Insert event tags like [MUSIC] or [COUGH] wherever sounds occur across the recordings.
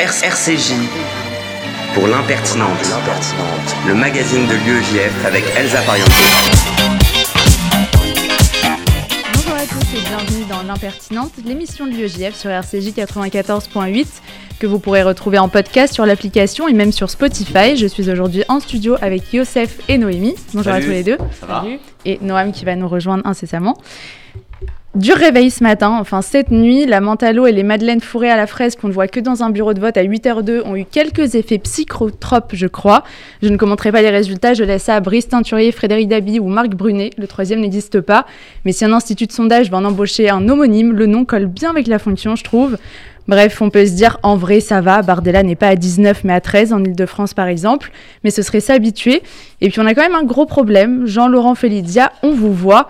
RCJ pour l'impertinente, le magazine de l'UEJF avec Elsa Pariente. Bonjour à tous et bienvenue dans l'impertinente, l'émission de l'UEJF sur RCJ 94.8 que vous pourrez retrouver en podcast sur l'application et même sur Spotify. Je suis aujourd'hui en studio avec Youssef et Noémie. Bonjour à tous les deux. Ça va Et Noam qui va nous rejoindre incessamment. Du réveil ce matin, enfin cette nuit, la Mentalo et les madeleines fourrées à la fraise qu'on ne voit que dans un bureau de vote à 8h02 ont eu quelques effets psychotropes, je crois. Je ne commenterai pas les résultats, je laisse ça à Brice Teinturier, Frédéric Dabi ou Marc Brunet. Le troisième n'existe pas. Mais si un institut de sondage va en embaucher un homonyme, le nom colle bien avec la fonction, je trouve. Bref, on peut se dire en vrai ça va, Bardella n'est pas à 19 mais à 13 en Ile-de-France par exemple, mais ce serait s'habituer. Et puis on a quand même un gros problème, Jean-Laurent Felidia, on vous voit.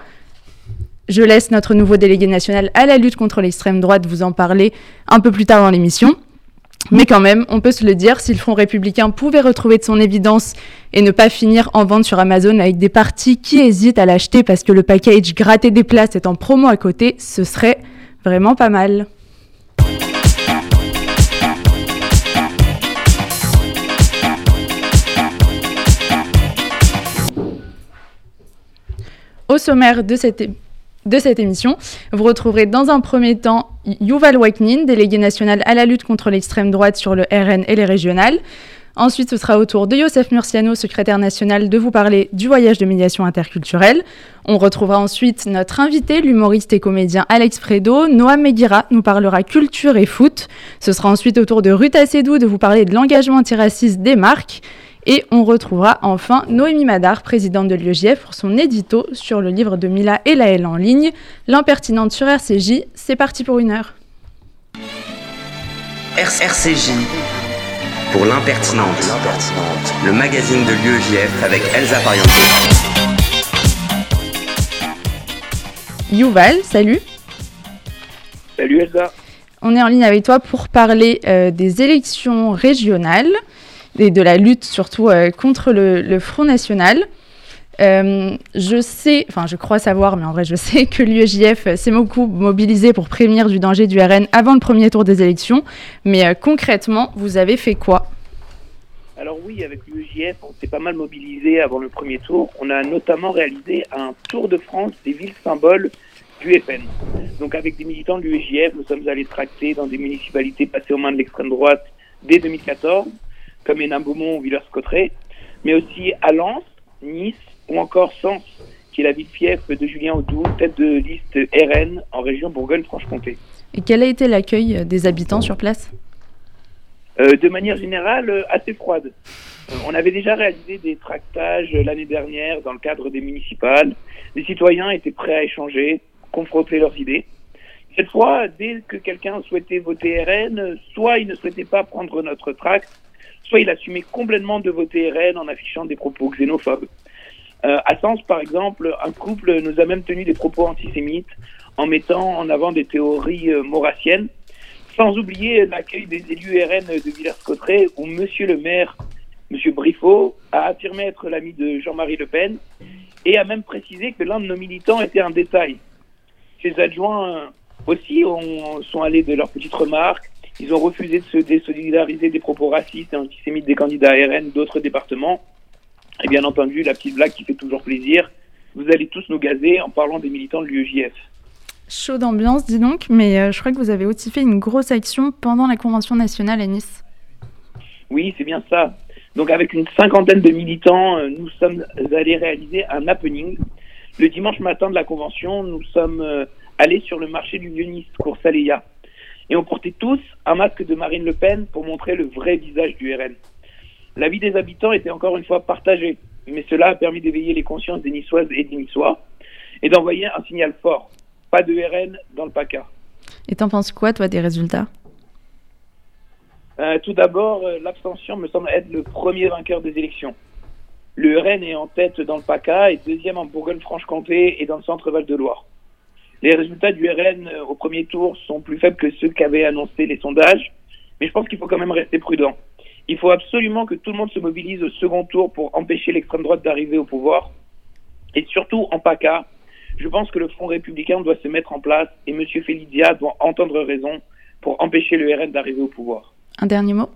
Je laisse notre nouveau délégué national à la lutte contre l'extrême droite vous en parler un peu plus tard dans l'émission. Mais quand même, on peut se le dire, si le Front républicain pouvait retrouver de son évidence et ne pas finir en vente sur Amazon avec des partis qui hésitent à l'acheter parce que le package gratter des places est en promo à côté, ce serait vraiment pas mal. Au sommaire de cette, de cette émission, vous retrouverez dans un premier temps Yuval Waknin, délégué national à la lutte contre l'extrême droite sur le RN et les régionales. Ensuite, ce sera au tour de Youssef Murciano, secrétaire national, de vous parler du voyage de médiation interculturelle. On retrouvera ensuite notre invité, l'humoriste et comédien Alex Fredo. Noam Meguira nous parlera culture et foot. Ce sera ensuite au tour de Ruth Assedou de vous parler de l'engagement antiraciste des marques. Et on retrouvera enfin Noémie Madar, présidente de l'UEJF, pour son édito sur le livre de Mila et Laëlle en ligne, L'impertinente sur RCJ. C'est parti pour une heure. RCJ pour l'impertinente, le magazine de l'UEJF avec Elsa Pariente. Yuval, salut. Salut Elsa. On est en ligne avec toi pour parler euh, des élections régionales et de la lutte surtout euh, contre le, Front National. Euh, je sais, enfin je crois savoir, mais en vrai je [LAUGHS] sais que l'UEJF s'est beaucoup mobilisé pour prévenir du danger du RN avant le premier tour des élections. Mais euh, concrètement, vous avez fait quoi? Alors oui, avec l'UEJF, on s'est pas mal mobilisé avant le premier tour. On a notamment réalisé un tour de France des villes symboles du FN. Donc avec des militants de l'UEJF, nous sommes allés tracter dans des municipalités passées aux mains de l'extrême droite dès 2014 comme Hénin-Beaumont ou Villers-Cotterêts, mais aussi à Lens, Nice ou encore Sens, qui est la ville-fief de Julien Audou, tête de liste RN en région Bourgogne-Franche-Comté. Et quel a été l'accueil des habitants sur place? Euh, De manière générale, euh, assez froide. Euh, on avait déjà réalisé des tractages l'année dernière dans le cadre des municipales. Les citoyens étaient prêts à échanger, confronter leurs idées. Cette fois, dès que quelqu'un souhaitait voter RN, soit il ne souhaitait pas prendre notre tract, soit il assumait complètement de voter RN en affichant des propos xénophobes. Euh, à Sens, par exemple, un couple nous a même tenu des propos antisémites en mettant en avant des théories euh, maurassiennes, sans oublier l'accueil des élus RN de Villers-Cotterêts où Monsieur le maire, Monsieur Briffaut, a affirmé être l'ami de Jean-Marie Le Pen et a même précisé que l'un de nos militants était un détail. Ses adjoints aussi ont, sont allés de leurs petites remarques, ils ont refusé de se désolidariser des propos racistes et antisémites des candidats RN d'autres départements. Et bien entendu, la petite blague qui fait toujours plaisir, vous allez tous nous gazer en parlant des militants de l'UEJF. Chaud d'ambiance, dis donc, mais euh, je crois que vous avez aussi fait une grosse action pendant la Convention nationale à Nice. Oui, c'est bien ça. Donc avec une cinquantaine de militants, euh, nous sommes allés réaliser un happening. Le dimanche matin de la Convention, nous sommes euh, allés sur le marché du Vieux-Nice, cours Saléa et on portait tous un masque de Marine Le Pen pour montrer le vrai visage du RN. La vie des habitants était encore une fois partagée, mais cela a permis d'éveiller les consciences des Niçoises et des Niçois et d'envoyer un signal fort. Pas de RN dans le PACA. Et t'en penses quoi, toi, des résultats? Euh, Tout d'abord, euh, l'abstention me semble être le premier vainqueur des élections. Le RN est en tête dans le PACA et deuxième en Bourgogne-Franche-Comté et dans le centre Val-de-Loire. Les résultats du RN au premier tour sont plus faibles que ceux qu'avaient annoncé les sondages, mais je pense qu'il faut quand même rester prudent. Il faut absolument que tout le monde se mobilise au second tour pour empêcher l'extrême droite d'arriver au pouvoir. Et surtout en PACA, je pense que le Front républicain doit se mettre en place et M. Félidia doit entendre raison pour empêcher le RN d'arriver au pouvoir. Un dernier mot?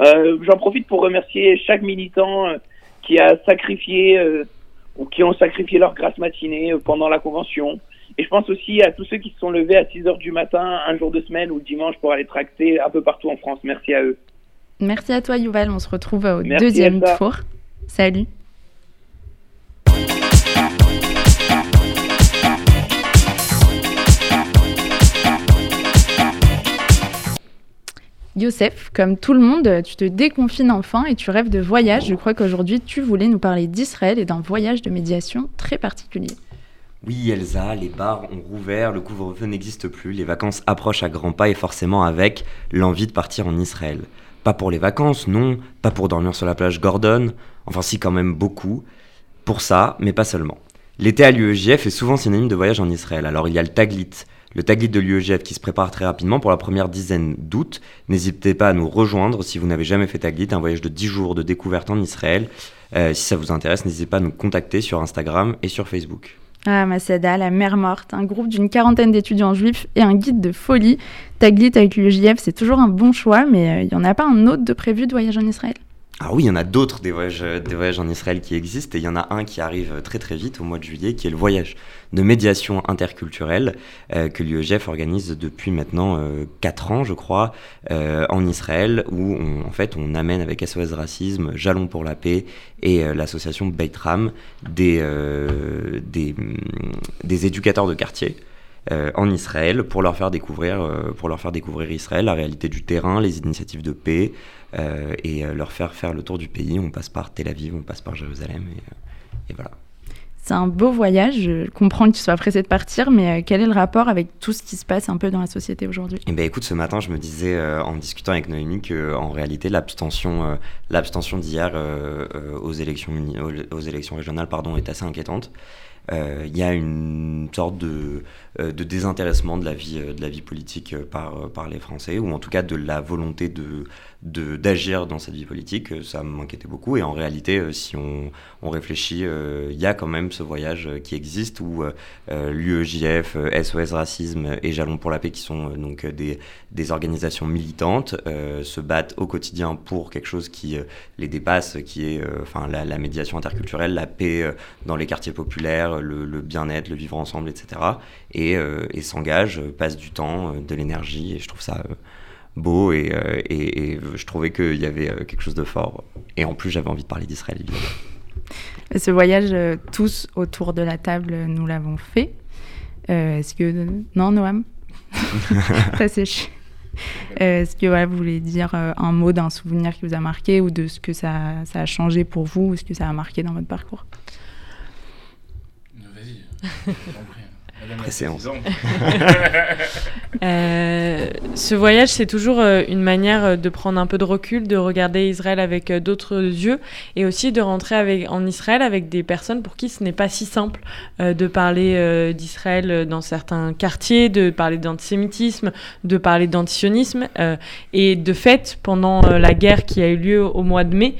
Euh, J'en profite pour remercier chaque militant euh, qui a sacrifié euh, ou qui ont sacrifié leur grasse matinée pendant la convention. Et je pense aussi à tous ceux qui se sont levés à 6 heures du matin, un jour de semaine ou dimanche pour aller tracter un peu partout en France. Merci à eux. Merci à toi, Yuval. On se retrouve au deuxième tour. Salut. Youssef, comme tout le monde, tu te déconfines enfin et tu rêves de voyage. Je crois qu'aujourd'hui, tu voulais nous parler d'Israël et d'un voyage de médiation très particulier. Oui, Elsa, les bars ont rouvert, le couvre-feu n'existe plus, les vacances approchent à grands pas et forcément avec l'envie de partir en Israël. Pas pour les vacances, non, pas pour dormir sur la plage Gordon, enfin si quand même beaucoup. Pour ça, mais pas seulement. L'été à l'UEJF est souvent synonyme de voyage en Israël. Alors il y a le Taglit, le Taglit de l'UEJF qui se prépare très rapidement pour la première dizaine d'août. N'hésitez pas à nous rejoindre si vous n'avez jamais fait Taglit, un voyage de 10 jours de découverte en Israël. Euh, si ça vous intéresse, n'hésitez pas à nous contacter sur Instagram et sur Facebook. Ah, Masada, la mer morte, un groupe d'une quarantaine d'étudiants juifs et un guide de folie. Taglit avec l'UEJF, c'est toujours un bon choix, mais euh, il n'y en a pas un autre de prévu de voyage en Israël? Ah oui, il y en a d'autres des voyages, des voyages en Israël qui existent et il y en a un qui arrive très très vite au mois de juillet qui est le voyage de médiation interculturelle euh, que l'UEGF organise depuis maintenant euh, 4 ans je crois euh, en Israël où on, en fait on amène avec SOS Racisme, Jalon pour la paix et euh, l'association Beitram des, euh, des, éducateurs de quartier. Euh, en Israël pour leur faire découvrir euh, pour leur faire découvrir Israël, la réalité du terrain, les initiatives de paix euh, et leur faire faire le tour du pays. On passe par Tel Aviv, on passe par Jérusalem et, et voilà. C'est un beau voyage. Je comprends que tu sois pressé de partir, mais quel est le rapport avec tout ce qui se passe un peu dans la société aujourd'hui? Eh ben, écoute, ce matin, je me disais euh, en discutant avec Noémie que en réalité, l'abstention, euh, l'abstention d'hier euh, aux élections, aux, élections régionales, pardon, est assez inquiétante. Il y a une sorte de euh, de désintéressement de la vie, euh, de la vie politique euh, par, par les Français, ou en tout cas de la volonté de, d'agir dans cette vie politique, ça m'inquiétait beaucoup. Et en réalité, si on, on réfléchit, il y a quand même ce voyage qui existe où l'UEJF, SOS Racisme et Jalons pour la paix, qui sont donc des, des organisations militantes, se battent au quotidien pour quelque chose qui les dépasse, qui est enfin la, la, médiation interculturelle, la paix dans les quartiers populaires, le, le bien-être, le vivre ensemble, etc. Et euh, et, s'engage, euh, passe du temps, euh, de l'énergie, et je trouve ça beau et, et, et, je trouvais qu'il y avait quelque chose de fort. Et en plus, j'avais envie de parler d'Israël, évidemment. Ce voyage, tous autour de la table, nous l'avons fait. Euh, Est-ce que. Non, Noam? [LAUGHS] Ça sèche. Est-ce que voilà, vous voulez dire un mot d'un souvenir qui vous a marqué ou de ce que ça, ça a changé pour vous ou ce que ça a marqué dans votre parcours? Vas-y, [LAUGHS] Préséance. [LAUGHS] [LAUGHS] euh, ce voyage, c'est toujours euh, une manière de prendre un peu de recul, de regarder Israël avec euh, d'autres yeux et aussi de rentrer avec, en Israël avec des personnes pour qui ce n'est pas si simple euh, de parler euh, d'Israël dans certains quartiers, de parler d'antisémitisme, de parler d'antisionisme. Euh, et de fait, pendant la guerre qui a eu lieu au mois de mai,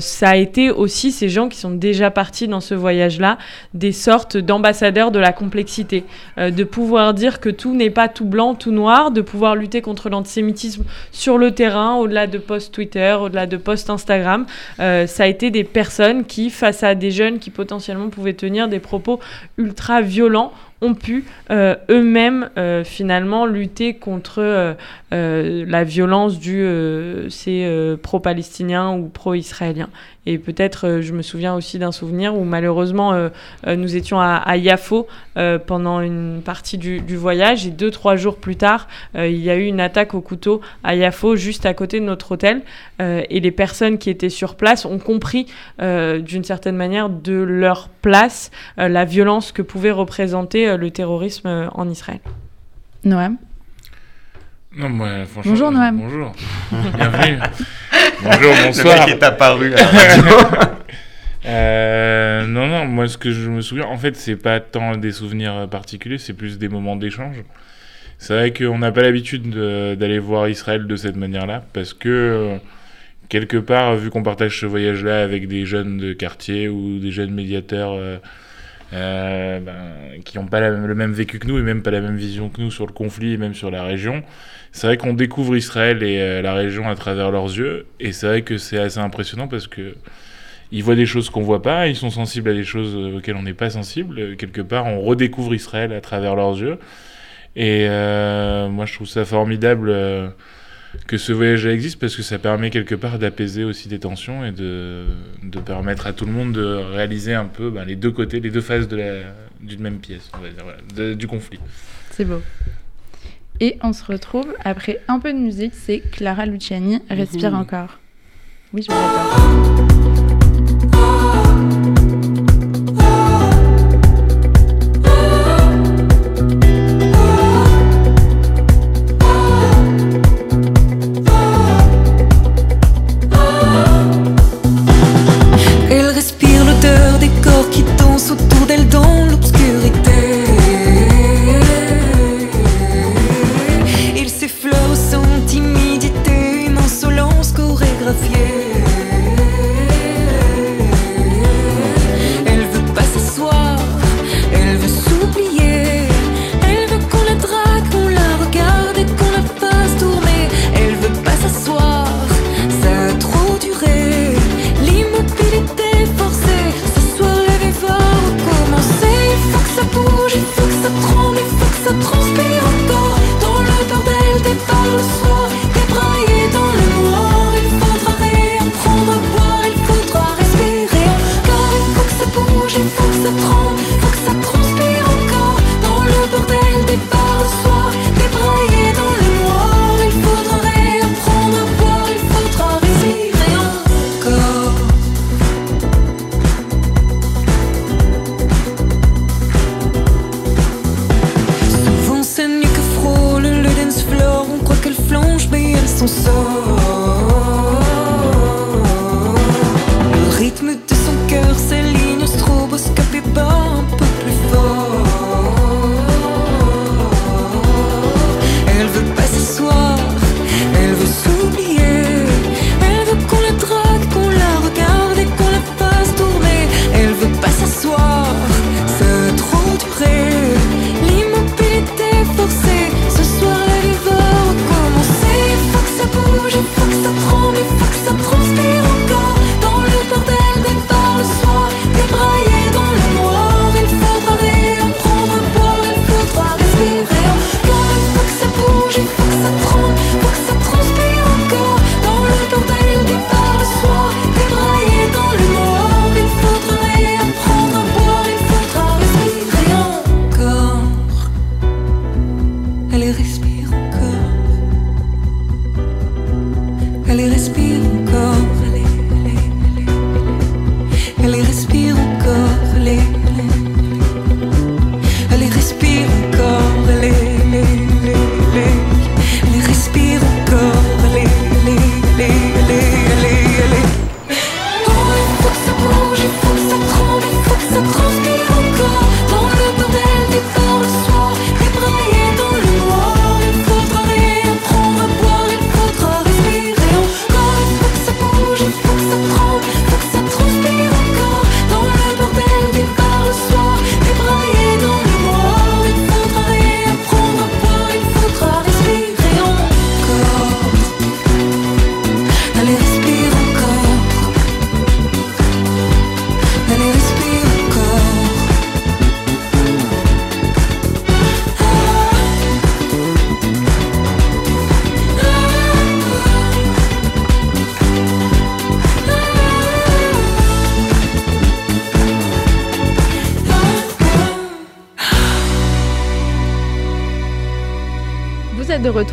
ça a été aussi ces gens qui sont déjà partis dans ce voyage-là, des sortes d'ambassadeurs de la complexité euh, de pouvoir dire que tout n'est pas tout blanc, tout noir, de pouvoir lutter contre l'antisémitisme sur le terrain, au-delà de posts Twitter, au-delà de posts Instagram. Euh, ça a été des personnes qui, face à des jeunes qui potentiellement pouvaient tenir des propos ultra violents, ont pu euh, eux-mêmes euh, finalement lutter contre euh, la violence du c'est pro-palestinien ou pro-israélien. Et peut-être, je me souviens aussi d'un souvenir où malheureusement nous étions à, à Yafo pendant une partie du, du, voyage et deux trois jours plus tard, il y a eu une attaque au couteau à Yafo juste à côté de notre hôtel et les personnes qui étaient sur place ont compris d'une certaine manière de leur place la violence que pouvait représenter le terrorisme en Israël. Noam non, moi, bonjour Noam. Bonjour. Bienvenue. bonjour, bonsoir. Le mec est apparu à la euh, [LAUGHS] non, non, moi ce que je me souviens, en fait, c'est pas tant des souvenirs particuliers, c'est plus des moments d'échange. C'est vrai qu'on n'a pas l'habitude d'aller voir Israël de cette manière-là, parce que euh, quelque part, vu qu'on partage ce voyage-là avec des jeunes de quartier ou des jeunes médiateurs euh, euh, ben, qui n'ont pas le même vécu que nous et même pas la même vision que nous sur le conflit et même sur la région. C'est vrai qu'on découvre Israël et euh, la région à travers leurs yeux, et c'est vrai que c'est assez impressionnant parce que ils voient des choses qu'on voit pas, ils sont sensibles à des choses auxquelles on n'est pas sensible. Quelque part, on redécouvre Israël à travers leurs yeux. Et euh, moi, je trouve ça formidable euh, que ce voyage existe parce que ça permet quelque part d'apaiser aussi des tensions et de, de, permettre à tout le monde de réaliser un peu ben, les deux côtés, les deux faces d'une même pièce, on va dire, voilà, du conflit. C'est beau. Et on se retrouve après un peu de musique, c'est Clara Luciani, Respire mmh. encore. Oui, je me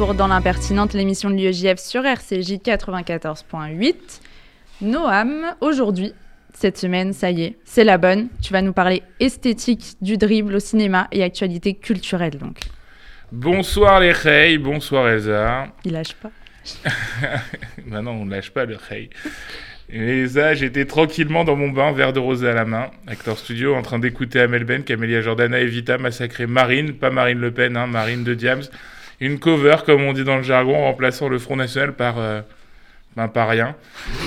retour dans l'impertinente, l'émission de l'UEJF sur RCJ 94.8. Noam, aujourd'hui, cette semaine, ça y est, c'est la bonne. Tu vas nous parler esthétique du dribble au cinéma et actualité culturelle donc. Bonsoir les Rey, bonsoir Elsa. Il lâche pas. [LAUGHS] bah non, on ne lâche pas le Rey. Elsa, j'étais tranquillement dans mon bain, verre de rosé à la main, acteur studio, en train d'écouter Amel Ben, Camélia Jordana et Vita massacrer Marine, pas Marine Le Pen, hein, Marine de Diams, une cover, comme on dit dans le jargon, en remplaçant le Front National par, euh, Ben, rien.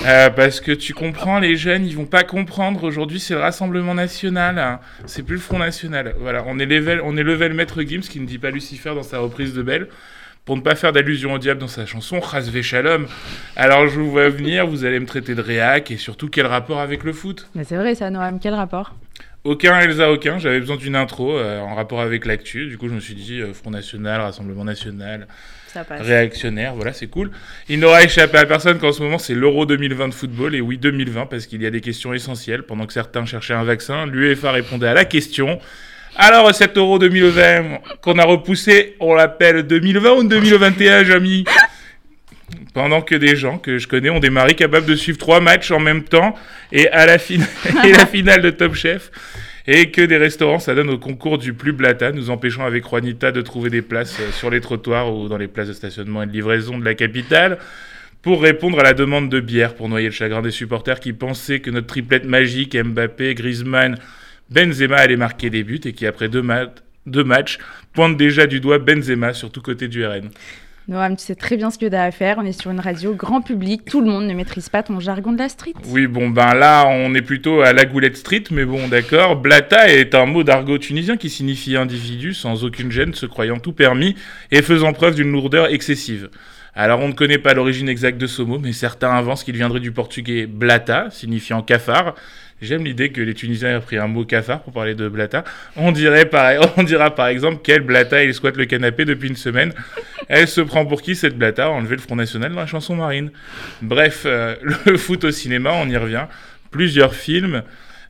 Euh, parce que tu comprends, les jeunes, ils vont pas comprendre. Aujourd'hui, c'est le Rassemblement National. hein. C'est plus le Front National. Voilà, on est level, on est level Maître Gims qui ne dit pas Lucifer dans sa reprise de Belle. Pour ne pas faire d'allusion au diable dans sa chanson, Rasvé Shalom. Alors, je vous vois venir, vous allez me traiter de réac et surtout, quel rapport avec le foot? Mais c'est vrai ça, Noam, quel rapport? Aucun Elsa, aucun. J'avais besoin d'une intro euh, en rapport avec l'actu. Du coup, je me suis dit euh, Front National, Rassemblement National, Ça passe. réactionnaire, voilà, c'est cool. Il n'aura échappé à personne qu'en ce moment, c'est l'Euro 2020 de football. Et oui, 2020, parce qu'il y a des questions essentielles. Pendant que certains cherchaient un vaccin, l'UEFA répondait à la question. Alors, cet Euro 2020 qu'on a repoussé, on l'appelle 2020 ou 2021, Jamy? Pendant que des gens que je connais ont des maris capables de suivre trois matchs en même temps et à la, [LAUGHS] finale de Top Chef. Et que des restaurants, ça donne au concours du plus blata, nous empêchant avec Juanita de trouver des places euh, sur les trottoirs ou dans les places de stationnement et de livraison de la capitale pour répondre à la demande de bière pour noyer le chagrin des supporters qui pensaient que notre triplette magique, Mbappé, Griezmann, Benzema allait marquer des buts et qui, après deux, ma- deux matchs, pointe déjà du doigt Benzema sur tout côté du RN. Noam, tu sais très bien ce que tu as à faire. On est sur une radio grand public. Tout le monde ne maîtrise pas ton jargon de la street. Oui, bon, ben là, on est plutôt à la goulette street, mais bon, d'accord. Blata est un mot d'argot tunisien qui signifie individu sans aucune gêne, se croyant tout permis et faisant preuve d'une lourdeur excessive. Alors, on ne connaît pas l'origine exacte de ce mot, mais certains avancent qu'il viendrait du portugais blata, signifiant cafard. J'aime l'idée que les Tunisiens aient pris un mot cafard pour parler de blata. On, dirait [LAUGHS] on dira par exemple quelle blata il squatte le canapé depuis une semaine. Elle se prend pour qui cette blata? A enlevé le Front National dans la chanson marine. Bref, euh, [LAUGHS] le foot au cinéma, on y revient. Plusieurs films.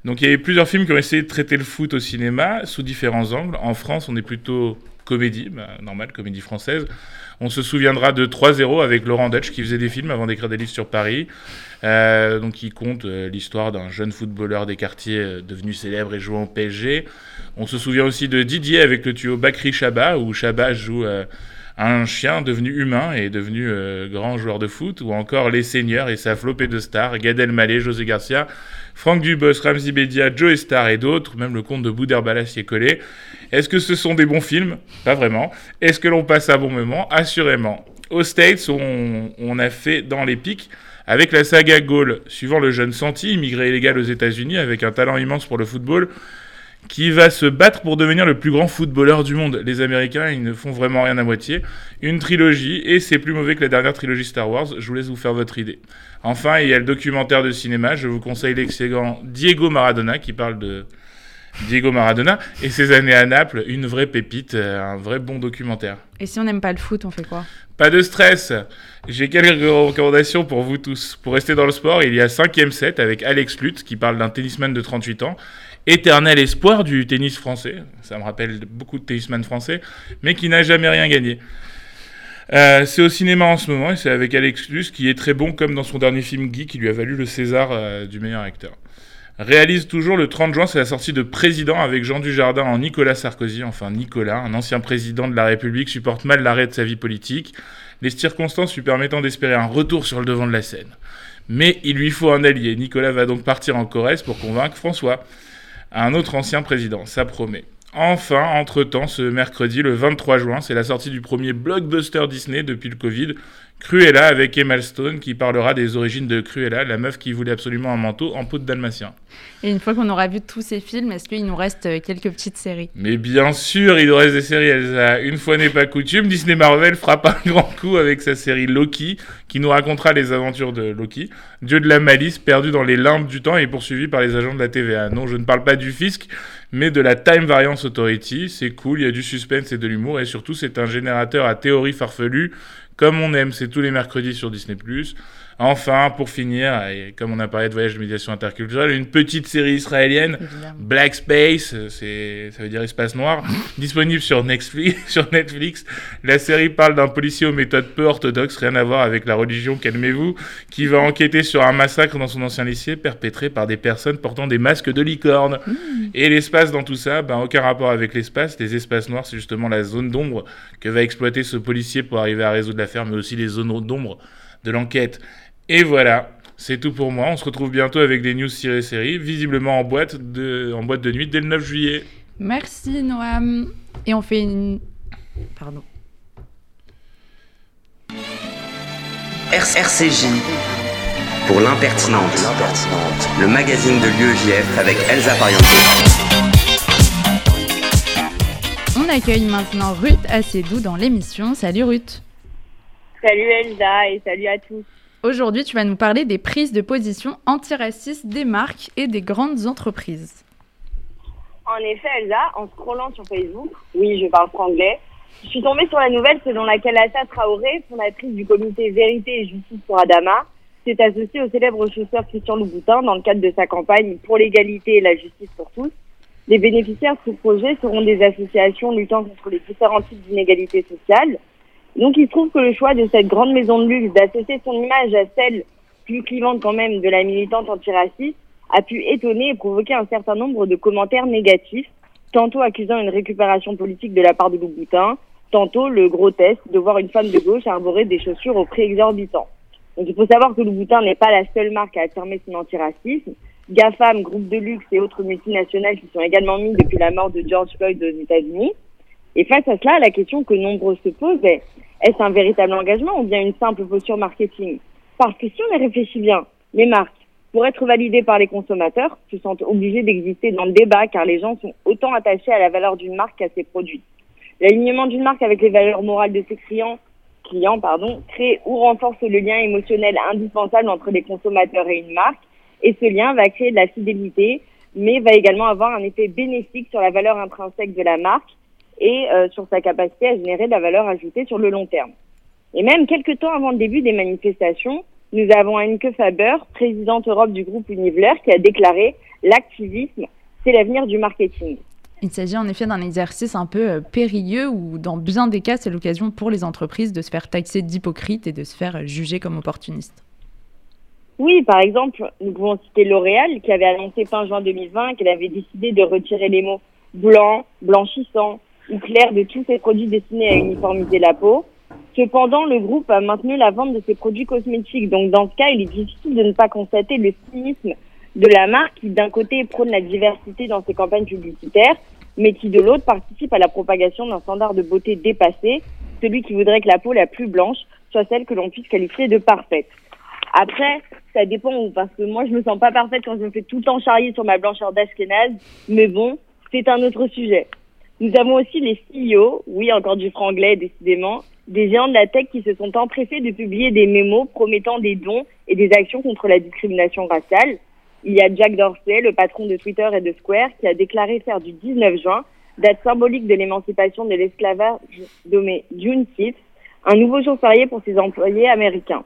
Donc il y a eu plusieurs films qui ont essayé de traiter le foot au cinéma sous différents angles. En France, on est plutôt comédie, bah, normal, comédie française. On se souviendra de 3-0 avec Laurent Dutch qui faisait des films avant d'écrire des livres sur Paris. Euh, donc il compte euh, l'histoire d'un jeune footballeur des quartiers euh, devenu célèbre et jouant au PSG. On se souvient aussi de Didier avec le duo Bakri Chabat où Chabat joue euh, un chien devenu humain et devenu grand joueur de foot, ou encore Les Seigneurs et sa flopée de stars, Gad Elmaleh, José Garcia, Franck Dubos, Ramzi Bedia, Joe Star et d'autres, même le comte de Boudherbala s'y est collé. Est-ce que ce sont des bons films? Pas vraiment. Est-ce que l'on passe un bon moment? Assurément. Aux States, on, on a fait dans les pics avec la saga Gaulle, suivant le jeune Santi, immigré illégal aux États-Unis avec un talent immense pour le football, qui va se battre pour devenir le plus grand footballeur du monde. Les Américains, ils ne font vraiment rien à moitié. Une trilogie, et c'est plus mauvais que la dernière trilogie Star Wars, je vous laisse vous faire votre idée. Enfin, il y a le documentaire de cinéma, je vous conseille l'excellent Diego Maradona, qui parle de Diego Maradona, et ses années à Naples, une vraie pépite, euh, un vrai bon documentaire. Et si on n'aime pas le foot, on fait quoi? Pas de stress. J'ai quelques recommandations pour vous tous. Pour rester dans le sport, il y a 5ème set avec Alex Lutz qui parle d'un tennisman de 38 ans, éternel espoir du tennis français. Ça me rappelle beaucoup de tennisman français, mais qui n'a jamais rien gagné. Euh, c'est au cinéma en ce moment et c'est avec Alex Lutz qui est très bon comme dans son dernier film Guy qui lui a valu le César euh, du meilleur acteur. Réalise toujours le 30 juin, c'est la sortie de Président avec Jean Dujardin en Nicolas Sarkozy, enfin Nicolas, un ancien président de la République, supporte mal l'arrêt de sa vie politique, les circonstances lui permettant d'espérer un retour sur le devant de la scène. Mais il lui faut un allié. Nicolas va donc partir en Corrèze pour convaincre François, un autre ancien président, ça promet. Enfin, entre-temps, ce mercredi, le 23 juin, c'est la sortie du premier blockbuster Disney depuis le Covid, Cruella avec Emma Stone, qui parlera des origines de Cruella, la meuf qui voulait absolument un manteau en peau de dalmatien. Et une fois qu'on aura vu tous ces films, est-ce qu'il nous reste euh, quelques petites séries? Mais bien sûr, il nous reste des séries, Elsa. Une fois n'est pas coutume, Disney Marvel frappe un [LAUGHS] grand coup avec sa série Loki, qui nous racontera les aventures de Loki, dieu de la malice, perdu dans les limbes du temps et poursuivi par les agents de la TVA. Non, je ne parle pas du fisc, mais de la Time Variance Authority. C'est cool, il y a du suspense et de l'humour, et surtout, c'est un générateur à théorie farfelue, comme on aime. C'est tous les mercredis sur Disney+. Enfin, pour finir, et comme on a parlé de voyage de médiation interculturelle, une petite série israélienne, Évidemment. Black Space, c'est, ça veut dire espace noir, [LAUGHS] disponible sur Netflix, [LAUGHS] sur Netflix. La série parle d'un policier aux méthodes peu orthodoxes, rien à voir avec la religion, calmez-vous, qui va enquêter sur un massacre dans son ancien lycée perpétré par des personnes portant des masques de licorne. Et l'espace dans tout ça, ben, aucun rapport avec l'espace. Les espaces noirs, c'est justement la zone d'ombre que va exploiter ce policier pour arriver à résoudre l'affaire, mais aussi les zones d'ombre de l'enquête. Et voilà, c'est tout pour moi. On se retrouve bientôt avec des news séries, visiblement en boîte, de, en boîte de nuit dès le 9 juillet. Merci Noam. Et on fait une... Pardon. RCJ pour l'impertinente, le magazine de l'UEJF avec Elsa Pariente. On accueille maintenant Ruth Assedou dans l'émission. Salut Ruth. Salut Elsa et salut à tous. Aujourd'hui, tu vas nous parler des prises de position antiracistes des marques et des grandes entreprises. En effet, Elsa, en scrollant sur Facebook, oui, je parle franglais, je suis tombée sur la nouvelle selon laquelle Assa Traoré, fondatrice du comité Vérité et Justice pour Adama, s'est associée au célèbre chausseur Christian Louboutin dans le cadre de sa campagne pour l'égalité et la justice pour tous. Les bénéficiaires de ce projet seront des associations luttant contre les différents types d'inégalités sociales. Donc il se trouve que le choix de cette grande maison de luxe d'associer son image à celle plus clivante quand même de la militante antiraciste a pu étonner et provoquer un certain nombre de commentaires négatifs, tantôt accusant une récupération politique de la part de Louboutin, tantôt le grotesque de voir une femme de gauche arborer des chaussures au prix exorbitant. Donc il faut savoir que Louboutin n'est pas la seule marque à affirmer son antiracisme. GAFAM, groupe de luxe et autres multinationales qui sont également mis depuis la mort de George Floyd aux États-Unis. Et face à cela, la question que nombreux se posent est est-ce un véritable engagement ou bien une simple posture marketing? Parce que si on y réfléchit bien, les marques, pour être validées par les consommateurs, se sentent obligées d'exister dans le débat car les gens sont autant attachés à la valeur d'une marque qu'à ses produits. L'alignement d'une marque avec les valeurs morales de ses clients, crée ou renforce le lien émotionnel indispensable entre les consommateurs et une marque, et ce lien va créer de la fidélité, mais va également avoir un effet bénéfique sur la valeur intrinsèque de la marque et euh, sur sa capacité à générer de la valeur ajoutée sur le long terme. Et même quelques temps avant le début des manifestations, nous avons Anke Faber, présidente Europe du groupe Unilever, qui a déclaré l'activisme, c'est l'avenir du marketing. Il s'agit en effet d'un exercice un peu euh, périlleux où, dans bien des cas, c'est l'occasion pour les entreprises de se faire taxer d'hypocrites et de se faire euh, juger comme opportunistes. Oui, par exemple, nous pouvons citer L'Oréal qui avait annoncé fin juin 2020 qu'elle avait décidé de retirer les mots blanc, blanchissant ou clair de tous ses produits destinés à uniformiser la peau. Cependant, le groupe a maintenu la vente de ses produits cosmétiques. Donc, dans ce cas, il est difficile de ne pas constater le cynisme de la marque qui, d'un côté, prône la diversité dans ses campagnes publicitaires, mais qui, de l'autre, participe à la propagation d'un standard de beauté dépassé, celui qui voudrait que la peau la plus blanche soit celle que l'on puisse qualifier de parfaite. Après, ça dépend, parce que moi, je me sens pas parfaite quand je me fais tout le temps charrier sur ma blancheur d'Ashkenaz, mais bon, c'est un autre sujet. Nous avons aussi les CEO, oui, encore du franglais, décidément, des géants de la tech qui se sont empressés de publier des mémos promettant des dons et des actions contre la discrimination raciale. Il y a Jack Dorsey, le patron de Twitter et de Square, qui a déclaré faire du 19 juin, date symbolique de l'émancipation de l'esclavage nommé Juneteenth, un nouveau jour férié pour ses employés américains.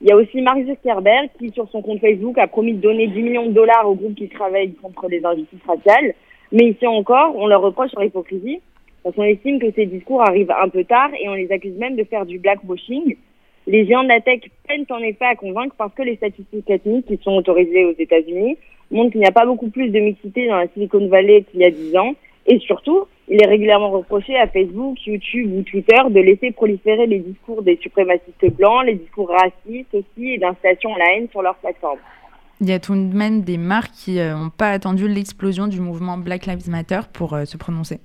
Il y a aussi Mark Zuckerberg qui, sur son compte Facebook, a promis de donner 10 millions de dollars au groupe qui travaille contre les injustices raciales. Mais ici encore, on leur reproche leur hypocrisie, parce qu'on estime que ces discours arrivent un peu tard et on les accuse même de faire du blackwashing. Les géants de la tech peinent en effet à convaincre parce que les statistiques ethniques qui sont autorisées aux États-Unis montrent qu'il n'y a pas beaucoup plus de mixité dans la Silicon Valley qu'il y a 10 ans. Et surtout, il est régulièrement reproché à Facebook, YouTube ou Twitter de laisser proliférer les discours des suprémacistes blancs, les discours racistes aussi et d'installation à la haine sur leur plateforme. Il y a tout de même des marques qui n'ont pas attendu l'explosion du mouvement Black Lives Matter pour euh, se prononcer.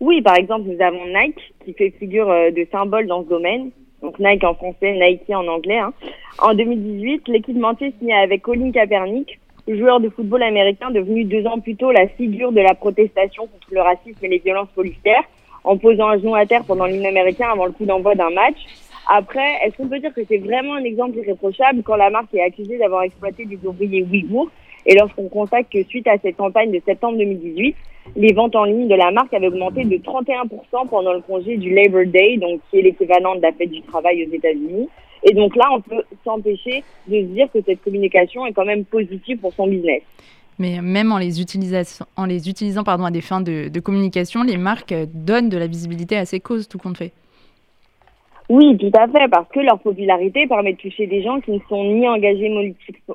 Oui, par exemple, nous avons Nike qui fait figure euh, de symbole dans ce domaine. Donc Nike en français, Nike en anglais. Hein. En 2018, l'équipementier signé avec Colin Kaepernick joueur de football américain devenu deux ans plus tôt la figure de la protestation contre le racisme et les violences policières, en posant un genou à terre pendant l'hymne américain avant le coup d'envoi d'un match. Après, est-ce qu'on peut dire que c'est vraiment un exemple irréprochable quand la marque est accusée d'avoir exploité des ouvriers ouïghours et lorsqu'on constate que suite à cette campagne de septembre 2018, les ventes en ligne de la marque avaient augmenté de 31% pendant le congé du Labor Day, donc qui est l'équivalent de la fête du travail aux États-Unis. Et donc là, on peut s'empêcher de se dire que cette communication est quand même positive pour son business. Mais même en les, utilisant, en les utilisant pardon, à des fins de, de, communication, les marques donnent de la visibilité à ces causes, tout compte fait. Oui, tout à fait, parce que leur popularité permet de toucher des gens qui ne sont ni engagés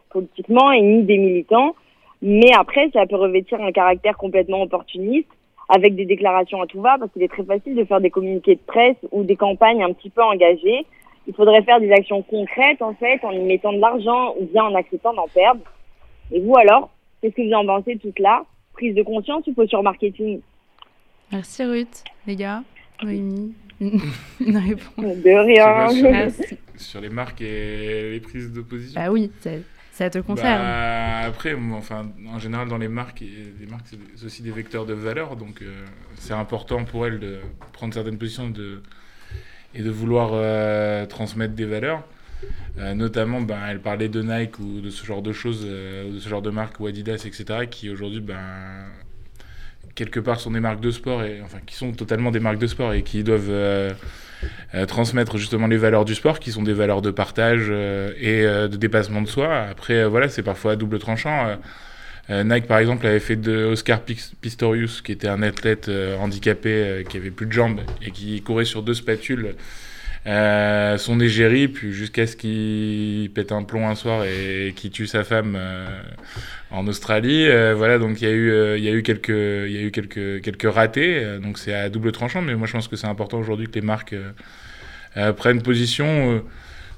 politiquement et ni des militants. Mais après, ça peut revêtir un caractère complètement opportuniste, avec des déclarations à tout va, parce qu'il est très facile de faire des communiqués de presse ou des campagnes un petit peu engagées il faudrait faire des actions concrètes, en fait, en y mettant de l'argent ou bien en acceptant d'en perdre. Et vous, alors, qu'est-ce que vous en pensez tout cela Prise de conscience ou sur marketing? Merci Ruth, les gars? Oui, [LAUGHS] une réponse. De rien. sur les marques et les prises d'opposition. Bah oui, ça, ça te concerne. Bah, après, enfin, en général, dans les marques, les marques c'est aussi des vecteurs de valeur, donc euh, c'est important pour elles de prendre certaines positions de, et de vouloir euh, transmettre des valeurs. Euh, notamment, ben, elle parlait de Nike ou de ce genre de choses, euh, ou de ce genre de marques ou Adidas, etc., qui aujourd'hui, ben, quelque part, sont des marques de sport, et, enfin, qui sont totalement des marques de sport et qui doivent euh, euh, transmettre justement les valeurs du sport, qui sont des valeurs de partage euh, et de dépassement de soi. Après, voilà, c'est parfois à double tranchant. Nike, par exemple, avait fait de Oscar Pistorius, qui était un athlète handicapé, qui avait plus de jambes et qui courait sur deux spatules, euh, son égérie, puis jusqu'à ce qu'il pète un plomb un soir et qu'il tue sa femme euh, en Australie. Euh, voilà, donc il y a eu, euh, il y a eu quelques, il y a eu quelques, quelques ratés. euh, donc c'est à double tranchant, mais moi je pense que c'est important aujourd'hui que les marques euh, prennent position. euh,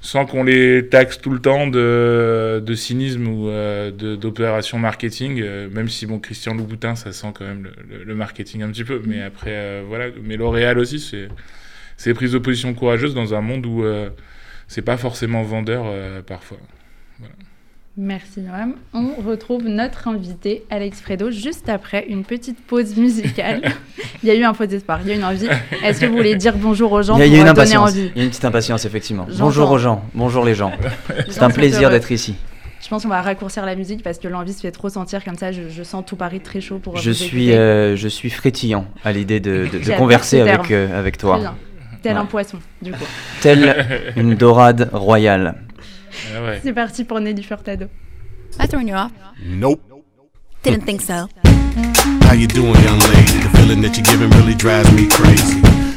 sans qu'on les taxe tout le temps de, de cynisme ou euh, d'opération marketing, euh, même si bon Christian Louboutin ça sent quand même le, le- le marketing un petit peu, mais après euh, voilà, mais L'Oréal aussi c'est c'est prise de position courageuse dans un monde où euh, c'est pas forcément vendeur euh, parfois. Merci Noam. On retrouve notre invité Alex Fredo juste après une petite pause musicale. [LAUGHS] il y a eu un faux espoir, il y a une envie. Est-ce que vous voulez dire bonjour aux gens Il y a, il y a pour une euh, impatience. envie Il y a une petite impatience, effectivement. Bonjour aux gens. Bonjour les gens. [LAUGHS] C'est un plaisir d'être ici. Je pense qu'on va raccourcir la musique parce que l'envie se fait trop sentir comme ça. Je, je sens tout Paris très chaud pour Je vous suis, euh, je suis frétillant à l'idée de, de- [LAUGHS] de J'adore converser avec, euh, avec Très toi. bien. Tel Ouais. un poisson, du coup. [LAUGHS] Telle une dorade royale. Ah ouais. C'est parti pour Nelly Furtado. I throwing you off? Nope. Didn't think so. How you doing, young lady? The feeling that you're giving really drives me crazy.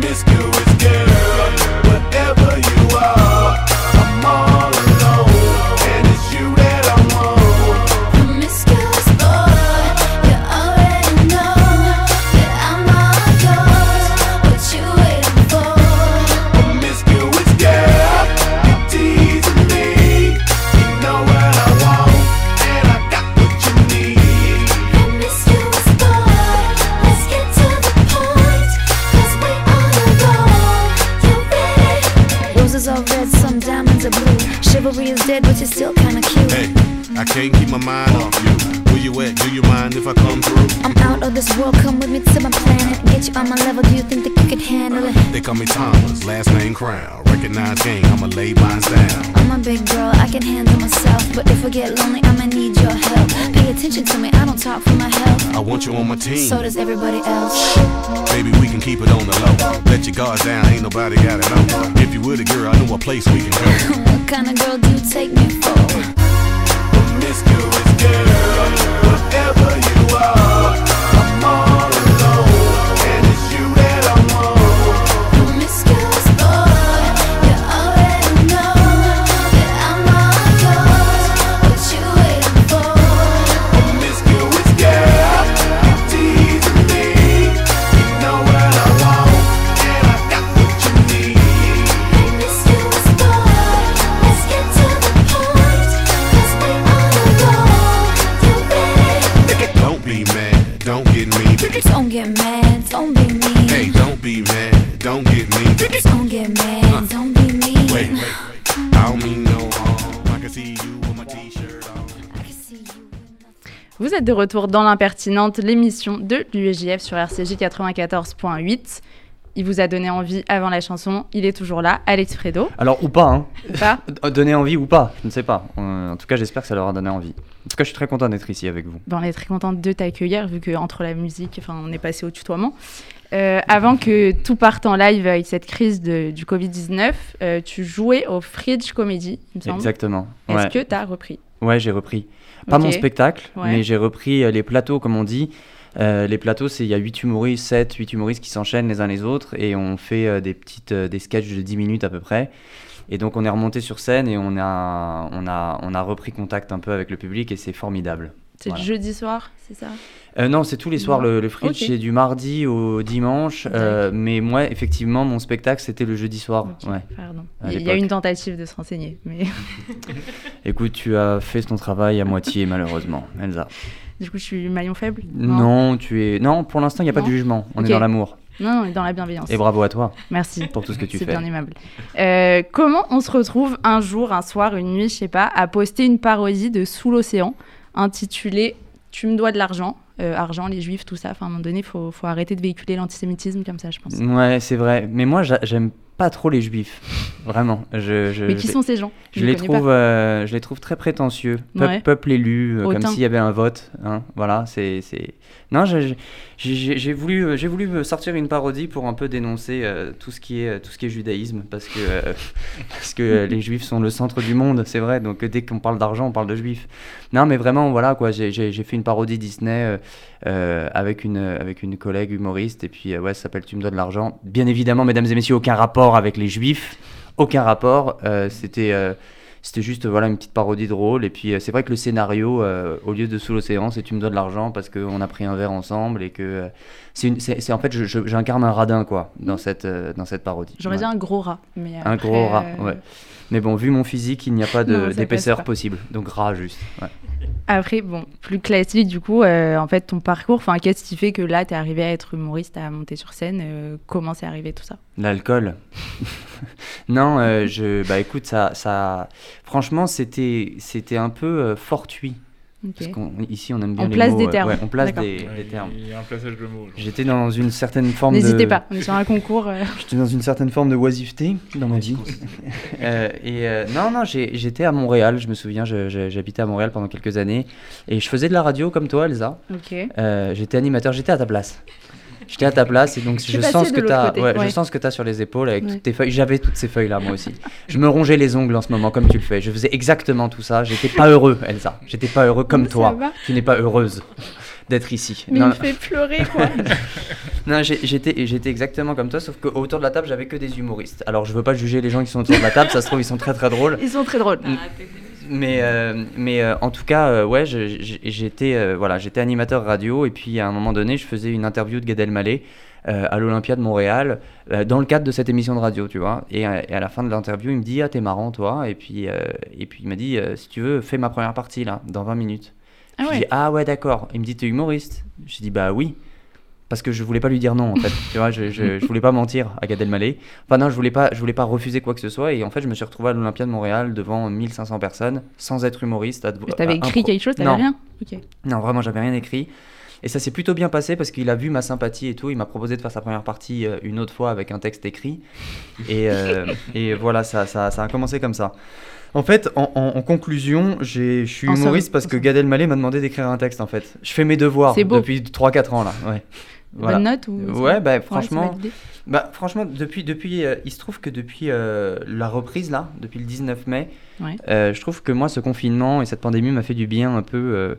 Promiscuous girl, whatever you are, dead, but you're still kinda cute. Hey, I can't keep my mind off you. Where you at? Do you mind if I come through? I'm of this world, come with me to my planet. Get you on my level, do you think that you could handle it? They call me Thomas, last name Crown. Recognize gang, I'ma lay mine down. I'm a big girl, I can handle myself. But if I get lonely, I'ma need your help. Pay attention to me, I don't talk for my health. I want you on my team. So does everybody else. Baby, we can keep it on the low. Let your guards down, ain't nobody gotta know. If you were the girl, I know a place we can go. [LAUGHS] What kind of girl do you take me for? Promiscuous girl, whatever you are, de retour dans l'impertinente, l'émission de l'UEJF sur RCJ 94.8. Il vous a donné envie avant la chanson, il est toujours là, Alex Fredo. Alors, ou pas, hein. Pas [LAUGHS] Euh, Donner envie ou pas, je ne sais pas. Euh, en tout cas, j'espère que ça leur a donné envie. En tout cas, je suis très content d'être ici avec vous. Bon, on est très contente de t'accueillir vu que entre la musique, enfin, on est passé au tutoiement. Euh, avant que tout parte en live avec cette crise de- du Covid-19, euh, tu jouais au Fridge Comedy, il me semble. Exactement. Est-ce Ouais, que tu as repris? Ouais j'ai repris. Pas mon spectacle, Ouais. mais j'ai repris euh, les plateaux, comme on dit. Euh, les plateaux, c'est il y a 8 humoristes, 7, 8 humoristes qui s'enchaînent les uns les autres et on fait euh, des petites des sketchs de 10 minutes à peu près. Et donc on est remonté sur scène et on a, on a, on a repris contact un peu avec le public et c'est formidable. C'est Voilà. le jeudi soir, c'est ça? Euh, non, c'est tous les soirs le, le Fridge, c'est du mardi au dimanche. euh, mais moi, effectivement, mon spectacle c'était le jeudi soir. Ouais. Pardon. Il y a une tentative de se renseigner, mais [LAUGHS] Écoute, tu as fait ton travail à moitié [LAUGHS] malheureusement, Elsa. du coup, je suis maillon faible? Non, tu es. Non, pour l'instant, il n'y a pas de jugement. On est dans l'amour. Non, non, on est dans la bienveillance. Et bravo à toi Merci. pour tout ce que tu C'est fais. bien aimable. Euh, comment on se retrouve un jour, un soir, une nuit, je sais pas, à poster une parodie de Sous l'océan? Intitulée Tu me dois de l'argent, euh, argent, les juifs, tout ça. Enfin, à un moment donné, il faut, faut arrêter de véhiculer l'antisémitisme comme ça, je pense. Ouais, c'est vrai. Mais moi, j'a- j'aime pas trop les juifs. Vraiment. Je, je, Mais qui je- sont ces gens? Je les, trouve, euh, je les trouve très prétentieux. Peuple, Ouais. peuple élu, euh, comme s'il y avait un vote. hein. Voilà, c'est. Non, j'ai- j'ai voulu, euh, j'ai voulu sortir une parodie pour un peu dénoncer euh, tout, ce qui est, tout ce qui est judaïsme. Parce que, euh, [LAUGHS] parce que euh, les juifs sont le centre du monde, c'est vrai. Donc euh, dès qu'on parle d'argent, on parle de juifs. Non, mais vraiment, voilà, quoi. J'ai fait une parodie Disney euh, euh, avec, une, avec une collègue humoriste. Et puis, euh, ouais, ça s'appelle Tu me dois de l'argent. Bien évidemment, mesdames et messieurs, aucun rapport avec les juifs. Aucun rapport. Euh, C'était. C'était juste voilà une petite parodie drôle et puis euh, c'est vrai que le scénario euh, au lieu de sous l'océan c'est tu me dois de l'argent parce qu'on a pris un verre ensemble et que euh, c'est en fait j'incarne un radin quoi dans cette dans cette parodie J'aurais Ouais. dit un gros rat. Mais un gros rat ouais mais bon vu mon physique il n'y a pas d'épaisseur possible donc rat juste ouais. Après, bon, plus classique, du coup, euh, en fait, ton parcours, enfin, qu'est-ce qui fait que là, t'es arrivé à être humoriste, à monter sur scène euh, Comment c'est arrivé tout ça? L'alcool. [LAUGHS] non, euh, je, bah écoute, ça, ça, franchement, c'était, c'était un peu fortuit. Parce qu'ici, on aime bien On les place mots, des euh, termes. ouais, on place des, termes. Il y a un plaçage de mots. J'étais dans une certaine forme de. N'hésitez pas, on est sur un concours. euh, [LAUGHS] J'étais dans une certaine forme de oisiveté dans ma vie. [LAUGHS] Euh, et euh, non, non, j'étais à Montréal, je me souviens, j'habitais à Montréal pendant quelques années. Et je faisais de la radio comme toi, Elsa. Ok. Euh, j'étais animateur, j'étais à ta place. J'étais à ta place et donc je sens ce que as côté, ouais, ouais. je sens ce que tu sur les épaules avec Ouais. toutes tes feuilles. J'avais toutes ces feuilles là moi aussi. je me rongeais les ongles en ce moment comme tu le fais. Je faisais exactement tout ça. J'étais pas heureux Elsa. J'étais pas heureux comme toi. va Tu n'es pas heureuse d'être ici. Mais Non, il me fait pleurer, quoi. [LAUGHS] non, j'étais j'étais exactement comme toi sauf qu'autour de la table, j'avais que des humoristes. Alors je veux pas juger les gens qui sont autour de la table, ça se trouve ils sont très très drôles. Ils sont très drôles. Mais, euh, mais euh, en tout cas, euh, ouais, j'étais voilà, j'étais animateur radio et puis à un moment donné, je faisais une interview de Gad Elmaleh à l'Olympia de Montréal dans le cadre de cette émission de radio, tu vois. Et, et à la fin de l'interview, il me dit ah t'es marrant toi et puis et puis il m'a dit si tu veux fais ma première partie là dans 20 minutes. Ah je ouais. dis ah ouais d'accord. Il me dit t'es humoriste. Je dis bah oui. Parce que je voulais pas lui dire non en fait, tu vois, je, je, je voulais pas mentir à Gad Elmaleh. Enfin non, je voulais pas, je voulais pas refuser quoi que ce soit et en fait je me suis retrouvé à l'Olympia de Montréal devant 1500 personnes sans être humoriste. à- T'avais écrit quelque chose, t'avais rien. Non, vraiment, j'avais rien écrit. Et ça s'est plutôt bien passé parce qu'il a vu ma sympathie et tout. Il m'a proposé de faire sa première partie euh, une autre fois avec un texte écrit. Et, euh, et voilà, ça, ça, ça a commencé comme ça. En fait, en, en- en conclusion, j'ai- je suis humoriste parce que. Gad Elmaleh m'a demandé d'écrire un texte en fait. Je fais mes devoirs depuis 3-4 ans là. Ouais. Voilà. Bonne note ou Ouais, bah franchement, bah, franchement, depuis, depuis, euh, il se trouve que depuis euh, la reprise là, depuis le 19 mai, Ouais. euh, je trouve que moi, ce confinement et cette pandémie m'a fait du bien un peu.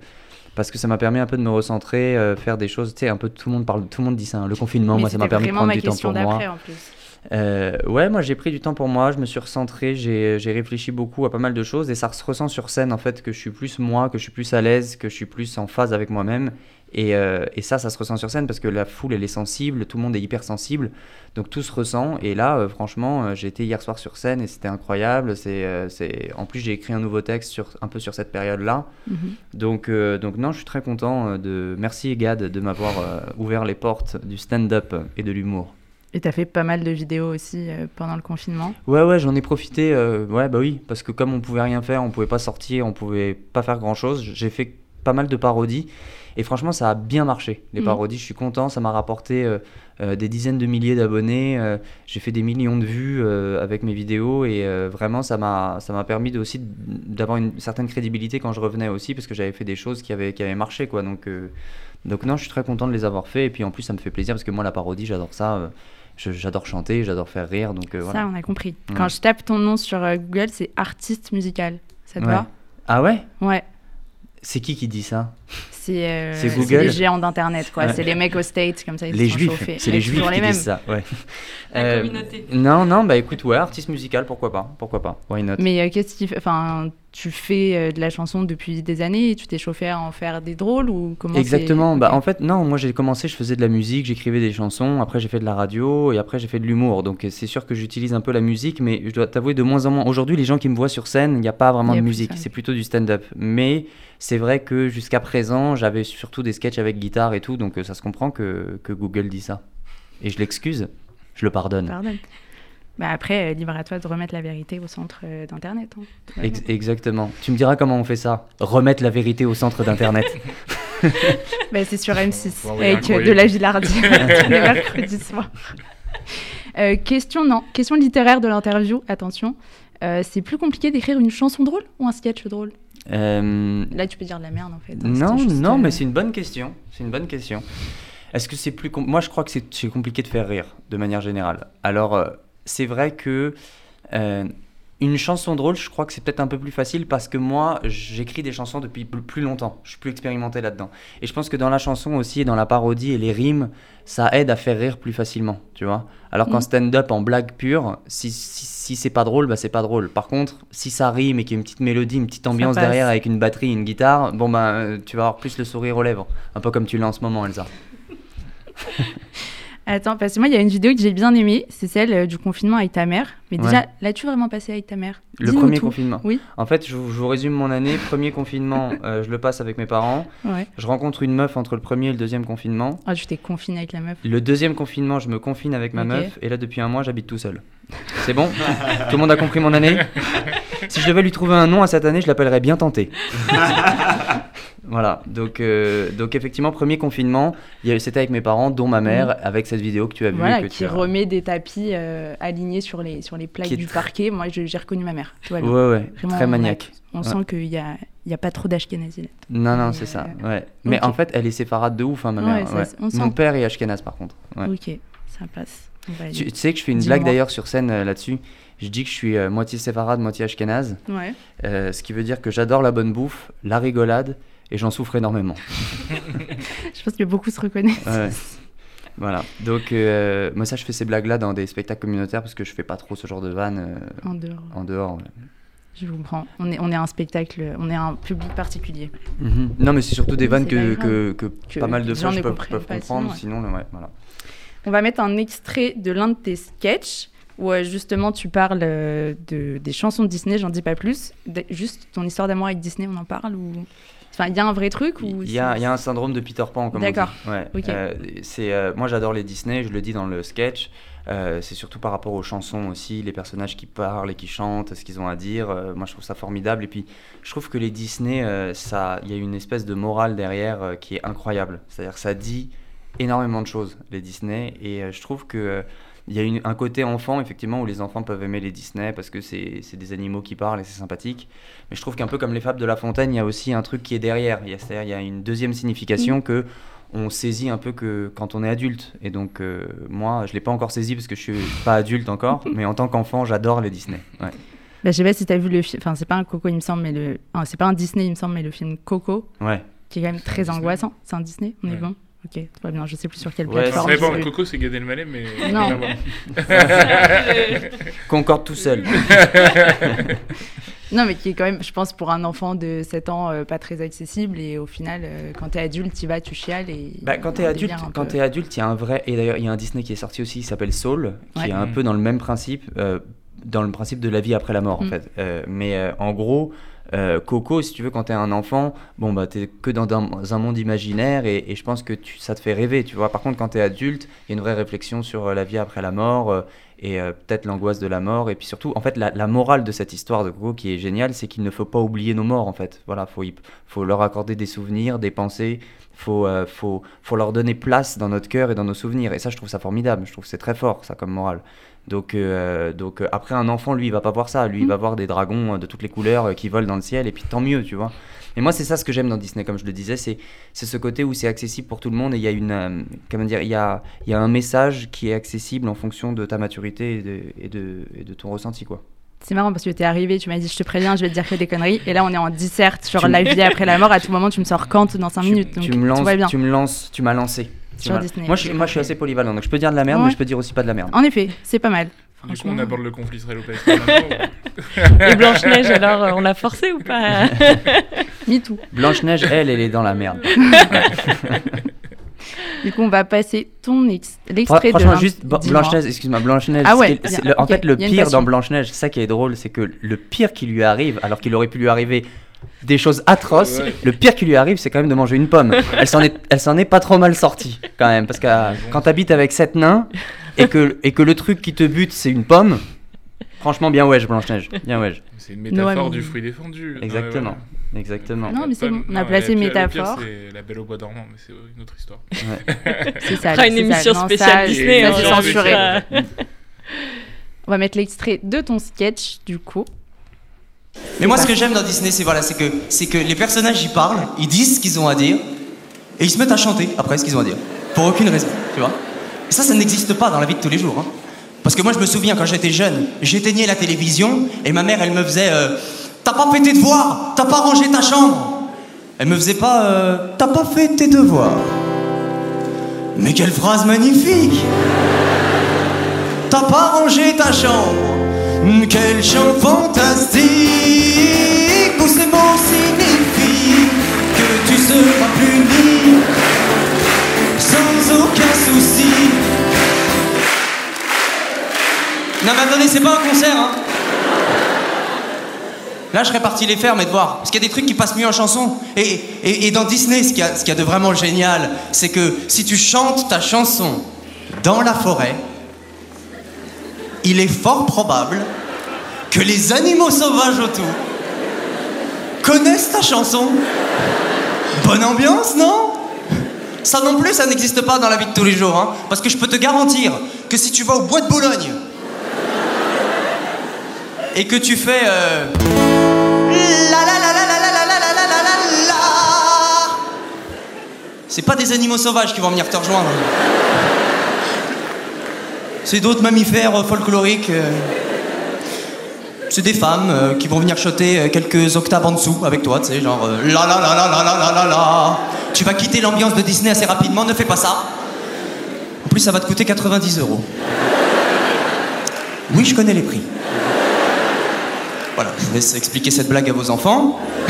parce que ça m'a permis un peu de me recentrer, euh, faire des choses, tu sais, un peu tout le monde parle, tout le monde dit ça, hein, le confinement, Mais moi ça m'a permis de prendre ma du temps pour moi. en plus. Euh, ouais, moi j'ai pris du temps pour moi, je me suis recentré, j'ai réfléchi beaucoup à pas mal de choses et ça se ressent sur scène en fait que je suis plus moi, que je suis plus à l'aise, que je suis plus en phase avec moi-même. Et, euh, et ça, ça se ressent sur scène parce que la foule elle est sensible, tout le monde est hyper sensible, donc tout se ressent. Et là, euh, franchement, euh, j'ai été hier soir sur scène et c'était incroyable. C'est. En plus, j'ai écrit un nouveau texte sur, un peu sur cette période-là. Mhm. Donc, donc non, je suis très content de. Merci Gad de m'avoir ouvert les portes du stand-up et de l'humour. Et t'as fait pas mal de vidéos aussi euh, pendant le confinement. Ouais, ouais, j'en ai profité. euh, ouais, bah oui, parce que comme on pouvait rien faire, on pouvait pas sortir, on pouvait pas faire grand chose, j'ai fait pas mal de parodies. Et franchement, ça a bien marché, les Mhm. parodies. Je suis content, ça m'a rapporté euh, des dizaines de milliers d'abonnés. j'ai fait des millions de vues avec mes vidéos et vraiment, ça m'a permis de, aussi d'avoir une certaine crédibilité quand je revenais aussi, parce que j'avais fait des choses qui avaient, qui avaient marché, quoi. Donc, donc non, je suis très content de les avoir fait. Et puis en plus, ça me fait plaisir parce que moi, la parodie, j'adore ça. J'adore chanter, j'adore faire rire. Donc euh, voilà. Ça, on a compris. Mm. Quand je tape ton nom sur euh, Google, c'est artiste musical. Ça te Ouais. va? Ah ouais? Ouais. C'est qui qui dit ça? [LAUGHS] C'est euh, C'est Google. les géants d'internet quoi. Ouais. C'est les mecs aux States comme ça. Ils Les se sont juifs, chauffés. c'est les juifs qui les mêmes. disent ça, ouais. La [LAUGHS] Euh, communauté. Non, non, bah écoute, ouais, artiste musical, pourquoi pas, pourquoi pas, why not? Mais euh, qu'est-ce qui fait Enfin, tu fais euh, de la chanson depuis des années. Tu t'es chauffé à en faire des drôles ou comment Exactement. Bah, en fait, non, moi j'ai commencé, je faisais de la musique, j'écrivais des chansons, après j'ai fait de la radio et après j'ai fait de l'humour. Donc c'est sûr que j'utilise un peu la musique, mais je dois t'avouer de moins en moins. Aujourd'hui, les gens qui me voient sur scène, il n'y a pas vraiment a de musique, c'est plutôt du stand-up. Mais c'est vrai que jusqu'à présent, j'avais surtout des sketchs avec guitare et tout, donc euh, ça se comprend que, que Google dit ça. Et je l'excuse, je le pardonne. Pardon. Bah après, euh, libre à toi de remettre la vérité au centre euh, d'internet. hein. Ex- exactement. Tu me diras comment on fait ça Remettre la vérité au centre d'Internet. [LAUGHS] [LAUGHS] Bah, c'est sur M6 Wow, avec euh, de la Gilardi [LAUGHS] tous les mercredis soirs. Euh, question non, question littéraire de l'interview. Attention, Euh, c'est plus compliqué d'écrire une chanson drôle ou un sketch drôle? Euh, Là, tu peux dire de la merde en fait. hein, Non, non, euh, mais c'est une bonne question. C'est une bonne question. Est-ce que c'est plus... com- Moi, je crois que c'est compliqué de faire rire, de manière générale. Alors, euh, c'est vrai que une chanson drôle, je crois que c'est peut-être un peu plus facile parce que moi, j'écris des chansons depuis pl- plus longtemps. Je suis plus expérimenté là-dedans. Et je pense que dans la chanson aussi, et dans la parodie et les rimes, ça aide à faire rire plus facilement, tu vois. Alors qu'en Mhm. stand-up, en blague pure, si, si, si c'est pas drôle, bah c'est pas drôle. Par contre, si ça rime et qu'il y a une petite mélodie, une petite ambiance derrière avec une batterie, une guitare, bon bah euh, tu vas avoir plus le sourire aux lèvres. Un peu comme tu l'as en ce moment, Elsa. [LAUGHS] Attends, parce que moi, il y a une vidéo que j'ai bien aimée, c'est celle euh, du confinement avec ta mère. Mais Ouais. déjà, l'as-tu vraiment passé avec ta mère Le premier tout. confinement. Oui. En fait, je, vous- je vous résume mon année. Premier confinement, [LAUGHS] euh, je le passe avec mes parents. Ouais. Je rencontre une meuf entre le premier et le deuxième confinement. Ah, tu t'es confiné avec la meuf. Le deuxième confinement, je me confine avec ma meuf. Et là, depuis un mois, j'habite tout seul. C'est bon Tout le monde a compris mon année [LAUGHS] Si je devais lui trouver un nom à cette année, je l'appellerais bien tenté. [LAUGHS] voilà, donc, euh, donc effectivement, premier confinement, y c'était avec mes parents, dont ma mère, avec cette vidéo que tu as vue. Voilà, qui tu as... remet des tapis euh, alignés sur les, sur les plaques du parquet. Moi, j'ai reconnu ma mère. Tout va Ouais, ouais, Vraiment, très on a- maniaque. On Ouais. sent qu'il n'y a, y a pas trop d'ashkénazi là. Non, non, c'est ça, euh, ouais. Mais en fait, elle est séfarade de ouf, hein, ma mère. ouais. on Mon père est ashkénaze, par contre. Ok, ça passe. Tu, tu sais que je fais une blague d'ailleurs sur scène là-dessus. Je dis que je suis moitié séfarade, moitié ashkénaze. Ouais. Ce qui veut dire que j'adore la bonne bouffe, la rigolade, et j'en souffre énormément. [LAUGHS] Je pense que beaucoup se reconnaissent. Ouais. Voilà. Donc, euh, moi, ça, je fais ces blagues-là dans des spectacles communautaires parce que je fais pas trop ce genre de vannes euh, En dehors. en dehors. ouais. Je vous comprends. On est, on est un spectacle, on est un public particulier. Mhm. Non, mais c'est surtout des vannes que, pas que, que Que pas mal de gens peuvent, peuvent pas comprendre. sinon, Sinon, ouais, voilà. On va mettre un extrait de l'un de tes sketchs où euh, justement tu parles de, des chansons de Disney, j'en dis pas plus. De- juste ton histoire d'amour avec Disney, on en parle ou? Enfin, il y a un vrai truc ou Il y a, y un syndrome de Peter Pan, comme. D'accord. Ouais. Ok. Euh, c'est, euh, moi, j'adore les Disney, je le dis dans le sketch. Euh, c'est surtout par rapport aux chansons aussi, les personnages qui parlent et qui chantent, ce qu'ils ont à dire. Moi, je trouve ça formidable. Et puis, je trouve que les Disney, il y a une espèce de morale derrière qui est incroyable. C'est-à-dire que ça dit énormément de choses, les Disney. Et je trouve que il y a une- un côté enfant, effectivement, où les enfants peuvent aimer les Disney parce que c'est des animaux qui parlent et c'est sympathique. Mais je trouve qu'un peu comme les fables de La Fontaine, il y a aussi un truc qui est derrière. C'est-à-dire, il y a une deuxième signification que on saisit un peu que quand on est adulte. Et donc, euh, moi, je l'ai pas encore saisi parce que je suis pas adulte encore, [LAUGHS] mais en tant qu'enfant, j'adore les Disney. Ouais. Bah, je sais pas si t'as vu le film. Enfin, c'est pas un Coco, il me semble, mais le. c'est pas un Disney, il me semble, mais le film Coco, Ouais. qui est quand même très angoissant. C'est un Disney On est bon Ok, tout va bien. Je sais plus sur quelle Ouais, plateforme. C'est bon, c'est- Coco, c'est Gad Elmaleh, mais. [LAUGHS] Non. [LAUGHS] Concorde tout seul. [LAUGHS] Non, mais qui est quand même, je pense, pour un enfant de 7 ans, euh, pas très accessible. Et au final, euh, quand t'es adulte, tu vas, tu chiales. Et Bah, quand t'es adulte, quand peu- adulte, il y a un vrai et d'ailleurs il y a un Disney qui est sorti aussi, qui s'appelle Soul, qui Ouais. est un peu dans le même principe, euh, dans le principe de la vie après la mort en Mm. fait. Euh, mais euh, en gros, euh, Coco, si tu veux, quand t'es un enfant, bon bah que dans un, monde imaginaire et, je pense que ça te fait rêver, tu vois. Par contre, quand t'es adulte, il y a une vraie réflexion sur euh, la vie après la mort. euh, et peut-être l'angoisse de la mort et puis surtout en fait la, morale de cette histoire de Coco qui est géniale c'est qu'il ne faut pas oublier nos morts en fait voilà faut leur accorder des souvenirs des pensées faut, faut, faut leur donner place dans notre cœur et dans nos souvenirs. Et ça, je trouve ça formidable. Je trouve que c'est très fort, ça, comme morale. Donc, euh, donc euh, après, un enfant, lui, il va pas voir ça. Lui, il va voir des dragons euh, de toutes les couleurs qui volent dans le ciel, et puis tant mieux, tu vois. Et moi, c'est ça ce que j'aime dans Disney, comme je le disais, c'est ce côté où c'est accessible pour tout le monde et il y a une, euh, comment dire, il y a, y a un message qui est accessible en fonction de ta maturité et de, et de, et de ton ressenti, quoi. C'est marrant parce que t'es arrivé, tu m'as dit je te préviens, je vais te dire que des conneries. Et là, on est en disserte sur Tu- la vie après la mort. À tout moment, tu me sors Kant dans 5 Tu- minutes. Donc tu me lances, bien. tu me lances, tu m'as lancé. Sur Disney. Moi, je, suis- moi, je suis assez polyvalent, donc je peux dire de la merde, Ouais. mais je peux dire aussi pas de la merde. En effet, c'est pas mal. Du coup, on aborde le conflit israélo-palestinien. [LAUGHS] Et Blanche-Neige, alors, euh, on l'a forcé ou pas? [LAUGHS] Me too. Blanche-Neige, elle, elle est dans la merde. [LAUGHS] Du coup, on va passer ton l'extrait de. Franchement, juste. Blanche-Neige, excuse-moi, Blanche-Neige. Ah ouais, en fait, le pire dans Blanche-Neige, ça qui est drôle, c'est que le pire qui lui arrive, alors qu'il aurait pu lui arriver des choses atroces, Ouais. le pire qui lui arrive, c'est quand même de manger une pomme. [LAUGHS] Elle s'en est, elle s'en est pas trop mal sortie, quand même, parce que euh, quand t'habites avec sept nains et que, et que le truc qui te bute, c'est une pomme, franchement, bien wesh, Blanche-Neige, bien wesh. C'est une métaphore du fruit défendu. Exactement. Exactement. Non, mais c'est bon, on a Non, placé pire, métaphore. C'est la belle au bois dormant, mais c'est une autre histoire. [LAUGHS] C'est ça. fera une ça. émission Non, spéciale ça, Disney, ça, hein, c'est genre, censuré. ça. On va mettre l'extrait de ton sketch, du coup. Mais moi, ce que j'aime dans Disney, c'est voilà, c'est que, c'est que les personnages, ils parlent, ils disent ce qu'ils ont à dire, et ils se mettent à chanter après ce qu'ils ont à dire. Pour aucune raison, tu vois. Et ça, ça n'existe pas dans la vie de tous les jours. hein. Parce que moi, je me souviens, quand j'étais jeune, j'éteignais la télévision, et ma mère, elle me faisait euh, T'as pas fait tes devoirs T'as pas rangé ta chambre Elle me faisait pas euh, T'as pas fait tes devoirs Mais quelle phrase magnifique T'as pas rangé ta chambre Quel chant fantastique Où ces mots signifient Que tu seras puni Sans aucun souci Non mais attendez, c'est pas un concert hein Là, je serais parti les faire, mes devoirs. Parce qu'il y a des trucs qui passent mieux en chanson. Et, et, dans Disney, ce qu'il y, ce qu'il y a de vraiment génial, c'est que si tu chantes ta chanson dans la forêt, il est fort probable que les animaux sauvages autour connaissent ta chanson. Bonne ambiance, non Ça non plus, ça n'existe pas dans la vie de tous les jours. hein. parce que je peux te garantir que si tu vas au bois de Boulogne et que tu fais... euh, C'est pas des animaux sauvages qui vont venir te rejoindre. C'est d'autres mammifères euh, folkloriques. euh. C'est des femmes euh, qui vont venir euh, quelques octaves en dessous avec toi, tu sais, genre la la la la la la la la la. Tu vas quitter l'ambiance de Disney assez rapidement, ne fais pas ça. En plus, ça va te coûter 90 euros. Oui, je connais les prix. Voilà, je vous laisse expliquer cette blague à vos enfants. [LAUGHS]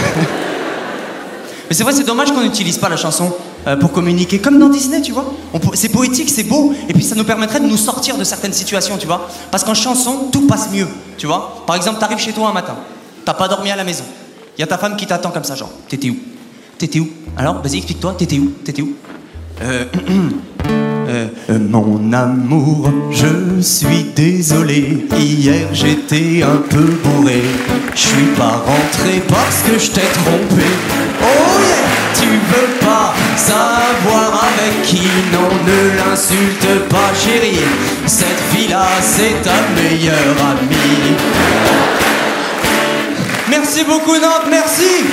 Mais c'est vrai, c'est dommage qu'on n'utilise pas la chanson euh, pour communiquer, comme dans Disney, tu vois. C'est poétique, c'est beau, et puis ça nous permettrait de nous sortir de certaines situations, tu vois. Parce qu'en chanson, tout passe mieux, tu vois. Par exemple, t'arrives chez toi un matin, t'as pas dormi à la maison. Y a ta femme qui t'attend comme ça, genre, t'étais où? T'étais où? Alors, vas-y, explique-toi, t'étais où? T'étais où? Euh, [CLEARS THROAT] euh, euh, mon amour, je suis désolé. Hier j'étais un peu bourré. Je suis pas rentré parce que je t'ai trompé. Tu veux pas savoir avec qui Non, ne l'insulte pas, chérie. Cette fille-là, c'est ta meilleure amie. Merci beaucoup, Nantes, merci.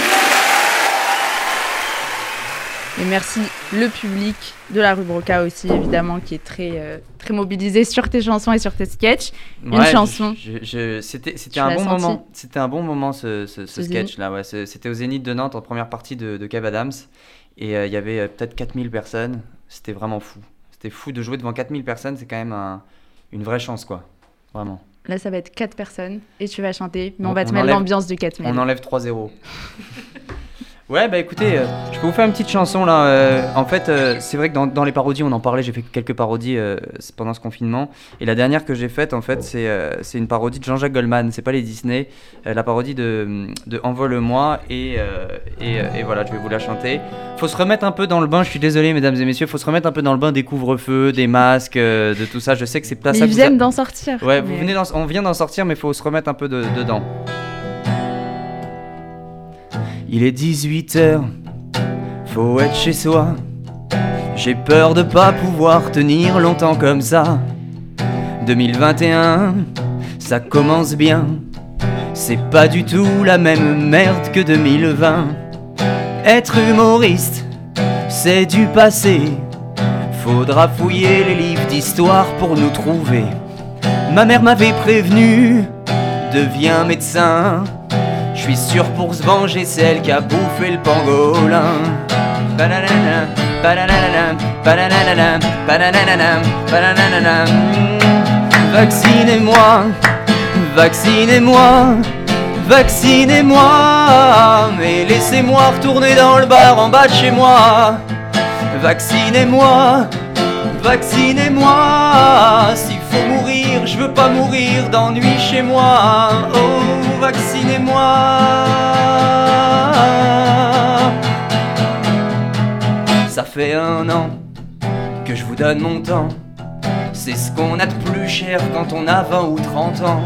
Et merci le public de la rue Broca aussi, évidemment, qui est très, euh, très mobilisé sur tes chansons et sur tes sketchs. Une chanson. je- je- je- c'était un bon moment. C'était un bon moment ce, ce- ce Au sketch là. Ouais, Ce- c'était au Zénith de Nantes en première partie de, de Adams et euh, il y avait euh, peut-être 4000 personnes. C'était vraiment fou. C'était fou de jouer devant 4000 personnes. C'est quand même un- une vraie chance quoi. Vraiment. Là, ça va être quatre personnes et tu vas chanter, mais on, On- va te on mettre enlève- l'ambiance de 4000. On enlève 3-0. [LAUGHS] Ouais, bah écoutez, euh, je peux vous faire une petite chanson là. euh, en fait, euh, c'est vrai que dans, dans les parodies, on en parlait, j'ai fait quelques parodies euh, pendant ce confinement. Et la dernière que j'ai faite, en fait, c'est euh, c'est une parodie de Jean-Jacques Goldman, c'est pas les Disney. euh, la parodie de, de Envole-moi. Et, euh, et, et voilà, je vais vous la chanter. Faut se remettre un peu dans le bain, je suis désolé, mesdames et messieurs, faut se remettre un peu dans le bain des couvre-feux, des masques, euh, de tout ça. Je sais que c'est pas Mais ça ils a- viennent d'en sortir. Ouais, vous venez on vient d'en sortir, mais faut se remettre un peu de- dedans. Il est 18h, faut être chez soi. J'ai peur de pas pouvoir tenir longtemps comme ça. 2021, ça commence bien. C'est pas du tout la même merde que 2020. Être humoriste, c'est du passé. Faudra fouiller les livres d'histoire pour nous trouver. Ma mère m'avait prévenu devient médecin. Je suis sûr pour se venger, c'est elle qui a bouffé le pangolin. Vaccinez-moi, vaccinez-moi, vaccinez-moi, mais laissez-moi retourner dans le bar en bas de chez moi. Vaccinez-moi, vaccinez-moi, s'il faut mourir, je veux pas mourir d'ennui chez moi. Oh, vaccinez-moi. Ça fait un an que je vous donne mon temps. C'est ce qu'on a de plus cher quand on a 20 ou 30 ans.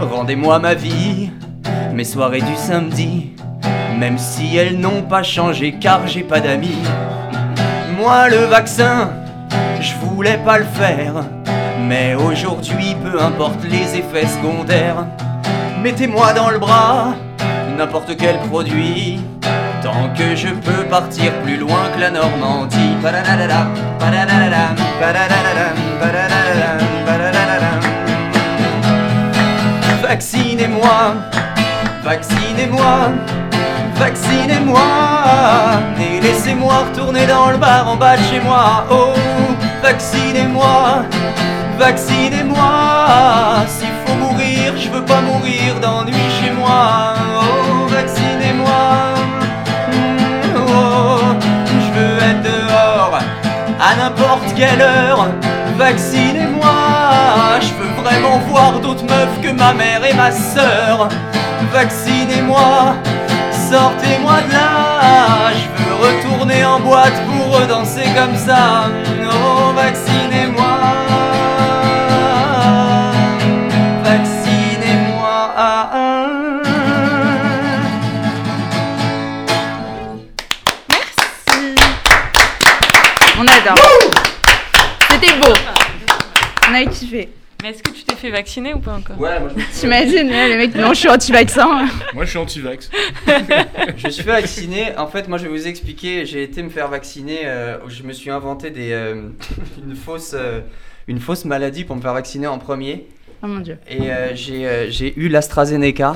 Rendez-moi ma vie, mes soirées du samedi, même si elles n'ont pas changé car j'ai pas d'amis. Moi le vaccin, je voulais pas le faire, mais aujourd'hui peu importe les effets secondaires. Mettez-moi dans le bras n'importe quel produit. Tant que je peux partir plus loin que la Normandie. Vaccinez-moi, vaccinez-moi, vaccinez-moi. Et laissez-moi retourner dans le bar en bas de chez moi. Oh, vaccinez-moi, vaccinez-moi. S'il faut veux pas mourir d'ennui chez moi. Oh, vaccinez-moi. Mm, oh, je veux être dehors à n'importe quelle heure. Vaccinez-moi, je veux vraiment voir d'autres meufs que ma mère et ma sœur. Vaccinez-moi, sortez-moi de là. Je veux retourner en boîte pour danser comme ça. Oh, vaccinez-moi. Vaccinez-moi. C'était beau. On a kiffé. Mais est-ce que tu t'es fait vacciner ou pas encore? Ouais, moi je T'imagines, là, les mecs, non, je suis anti-vaccin. Moi, je suis anti-vax. [LAUGHS] Je suis fait vacciner. En fait, moi, je vais vous expliquer. J'ai été me faire vacciner. euh, je me suis inventé des, euh, [LAUGHS] une, fausse, euh, une fausse maladie pour me faire vacciner en premier. Oh mon dieu. Et euh, j'ai euh, j'ai eu l'AstraZeneca.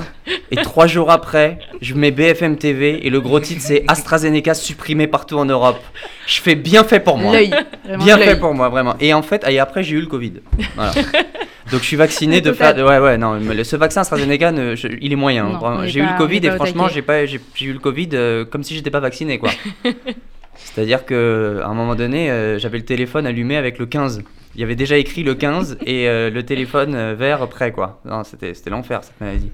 Et trois jours après, je mets BFM TV. Et le gros titre, c'est AstraZeneca supprimé partout en Europe. Je fais bien fait pour moi. L'œil. Bien l'œil. fait pour moi, vraiment. Et en fait, et après, j'ai eu le Covid. Voilà. Donc, je suis vacciné [LAUGHS] de faire. Ouais, ouais, non, mais le- ce vaccin AstraZeneca, ne- je- il est moyen. Non, vraiment. J'ai eu le Covid et franchement, j'ai pas, j'ai j'ai eu le Covid euh, comme si j'étais pas vacciné, quoi. [LAUGHS] C'est-à-dire que à un moment donné, euh, j'avais le téléphone allumé avec le 15. Il y avait déjà écrit le 15 et euh, le téléphone euh, vert prêt, quoi. Non, c'était c'était l'enfer cette maladie.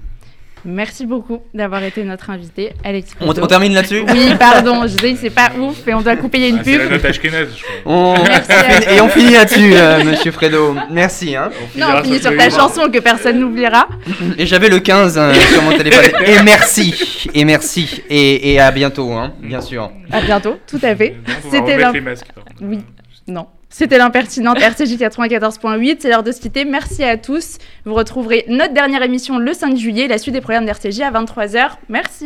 Merci beaucoup d'avoir été notre invité, Alex. On, on termine là-dessus Oui, pardon, je sais, c'est pas ouf et on doit couper, il y a une Ah, c'est la pub. note Ashkenaz, je crois. On- [LAUGHS] Merci à- Et on finit là-dessus, euh, monsieur Fredo. Merci. Hein. Non, on finit sur ta chanson que personne n'oubliera. [LAUGHS] Et j'avais le 15 euh, sur mon téléphone. [LAUGHS] Et merci. Et merci. Et, et à bientôt, hein, bien sûr. À bientôt, tout à fait. C'était contre. Oui, non. C'était l'impertinente RCJ 94.8. C'est l'heure de se quitter. Merci à tous. Vous retrouverez notre dernière émission le 5 juillet, la suite des programmes d'RCJ à 23h. Merci.